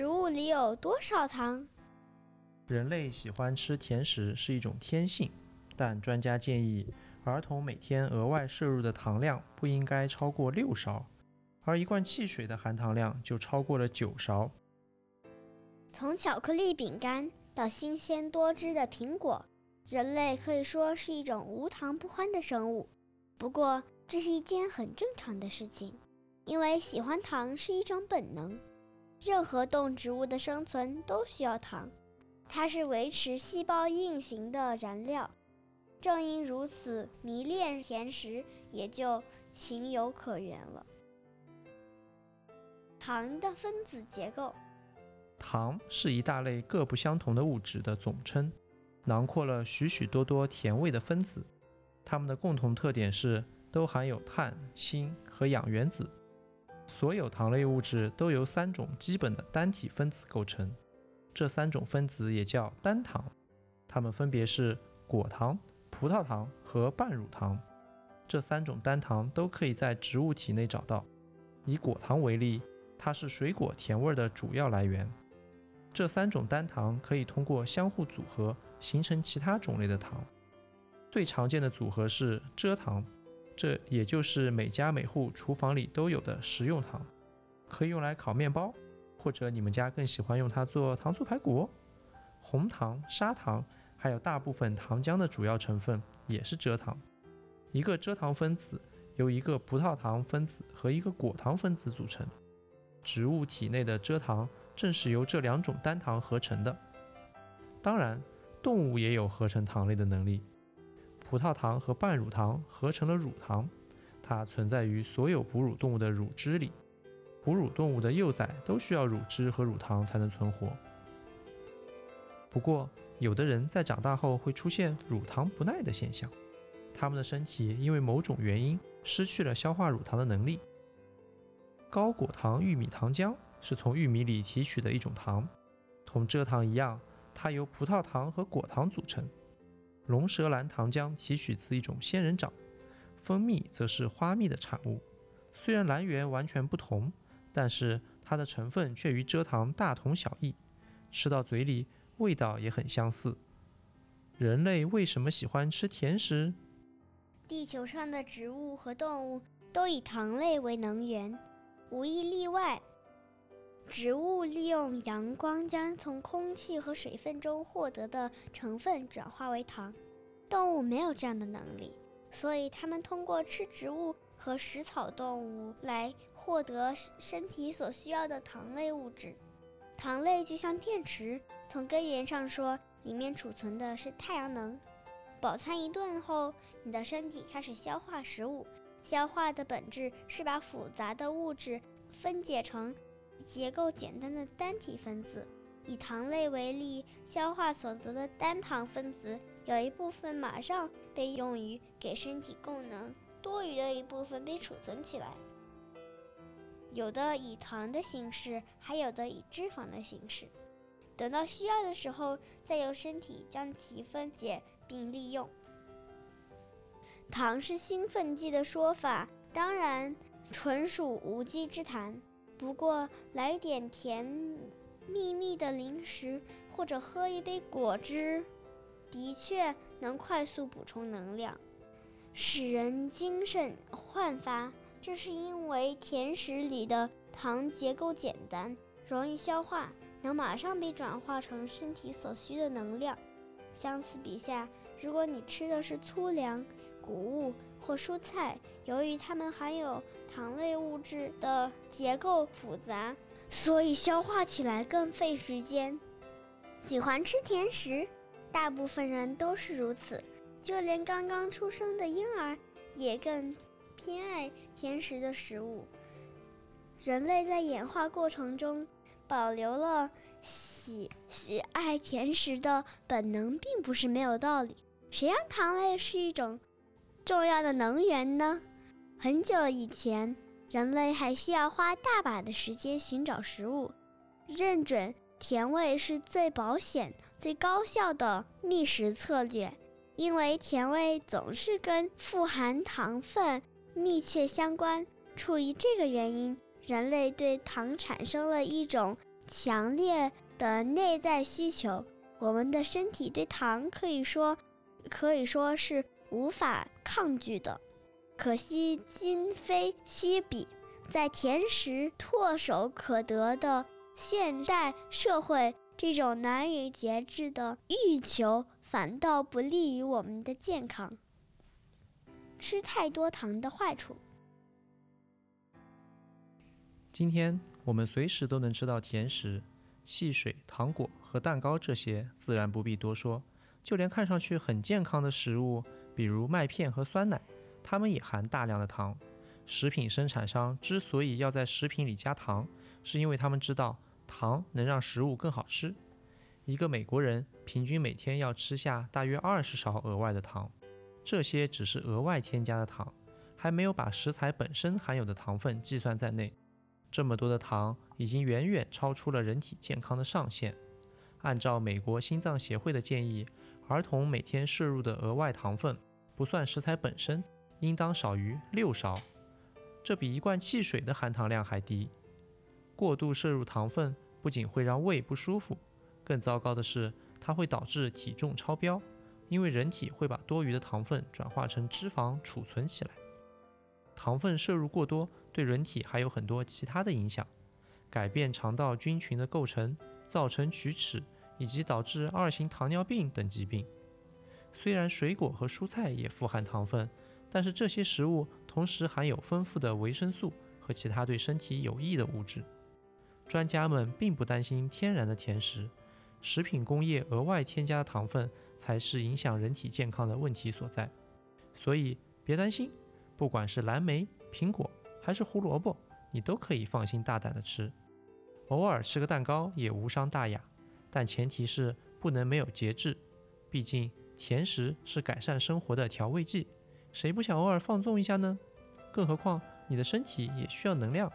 食物里有多少糖？人类喜欢吃甜食是一种天性，但专家建议，儿童每天额外摄入的糖量不应该超过六勺，而一罐汽水的含糖量就超过了九勺。从巧克力饼干到新鲜多汁的苹果，人类可以说是一种无糖不欢的生物。不过，这是一件很正常的事情，因为喜欢糖是一种本能。任何动植物的生存都需要糖，它是维持细胞运行的燃料。正因如此，迷恋甜食也就情有可原了。糖的分子结构。糖是一大类各不相同的物质的总称，囊括了许许多多甜味的分子。它们的共同特点是都含有碳、氢和氧原子。所有糖类物质都由三种基本的单体分子构成，这三种分子也叫单糖。它们分别是果糖、葡萄糖和半乳糖。这三种单糖都可以在植物体内找到。以果糖为例，它是水果甜味的主要来源。这三种单糖可以通过相互组合形成其他种类的糖，最常见的组合是蔗糖，这也就是每家每户厨房里都有的食用糖，可以用来烤面包，或者你们家更喜欢用它做糖醋排骨。红糖、砂糖还有大部分糖浆的主要成分也是蔗糖。一个蔗糖分子由一个葡萄糖分子和一个果糖分子组成。植物体内的蔗糖正是由这两种单糖合成的。当然，动物也有合成糖类的能力。葡萄糖和半乳糖合成了乳糖，它存在于所有哺乳动物的乳汁里。哺乳动物的幼崽都需要乳汁和乳糖才能存活。不过，有的人在长大后会出现乳糖不耐的现象，他们的身体因为某种原因失去了消化乳糖的能力。高果糖玉米糖浆是从玉米里提取的一种糖，同蔗糖一样，它由葡萄糖和果糖组成。龙舌兰糖浆提取自一种仙人掌，蜂蜜则是花蜜的产物。虽然来源完全不同，但是它的成分却与蔗糖大同小异，吃到嘴里味道也很相似。人类为什么喜欢吃甜食？地球上的植物和动物都以糖类为能源。无一例外，植物利用阳光将从空气和水分中获得的成分转化为糖。动物没有这样的能力，所以它们通过吃植物和食草动物来获得身体所需要的糖类物质。糖类就像电池，从根源上说，里面储存的是太阳能。饱餐一顿后，你的身体开始消化食物。消化的本质是把复杂的物质分解成结构简单的单体分子。以糖类为例，消化所得的单糖分子有一部分马上被用于给身体供能，多余的一部分被储存起来。有的以糖的形式，还有的以脂肪的形式。等到需要的时候，再由身体将其分解并利用。糖是兴奋剂的说法，当然纯属无稽之谈。不过来点甜蜜蜜的零食，或者喝一杯果汁，的确能快速补充能量，使人精神焕发。这是因为甜食里的糖结构简单，容易消化，能马上被转化成身体所需的能量。相似比下，如果你吃的是粗粮、谷物或蔬菜，由于它们含有糖类物质的结构复杂，所以消化起来更费时间。喜欢吃甜食，大部分人都是如此，就连刚刚出生的婴儿也更偏爱甜食的食物。人类在演化过程中保留了。喜喜爱甜食的本能并不是没有道理。谁让糖类是一种重要的能源呢？很久以前，人类还需要花大把的时间寻找食物，认准甜味是最保险、最高效的觅食策略，因为甜味总是跟富含糖分密切相关。出于这个原因，人类对糖产生了一种。强烈的内在需求，我们的身体对糖可以说可以说是无法抗拒的。可惜今非昔比，在甜食唾手可得的现代社会，这种难以节制的欲求反倒不利于我们的健康。吃太多糖的坏处。今天我们随时都能吃到甜食、汽水、糖果和蛋糕，这些自然不必多说。就连看上去很健康的食物，比如麦片和酸奶，它们也含大量的糖。食品生产商之所以要在食品里加糖，是因为他们知道糖能让食物更好吃。一个美国人平均每天要吃下大约二十勺额外的糖，这些只是额外添加的糖，还没有把食材本身含有的糖分计算在内。这么多的糖已经远远超出了人体健康的上限。按照美国心脏协会的建议，儿童每天摄入的额外糖分，不算食材本身，应当少于六勺，这比一罐汽水的含糖量还低。过度摄入糖分不仅会让胃不舒服，更糟糕的是，它会导致体重超标，因为人体会把多余的糖分转化成脂肪储存起来。糖分摄入过多。对人体还有很多其他的影响，改变肠道菌群的构成，造成龋齿，以及导致二型糖尿病等疾病。虽然水果和蔬菜也富含糖分，但是这些食物同时含有丰富的维生素和其他对身体有益的物质。专家们并不担心天然的甜食，食品工业额外添加的糖分才是影响人体健康的问题所在。所以别担心，不管是蓝莓、苹果。还是胡萝卜，你都可以放心大胆的吃，偶尔吃个蛋糕也无伤大雅，但前提是不能没有节制，毕竟甜食是改善生活的调味剂，谁不想偶尔放纵一下呢？更何况你的身体也需要能量。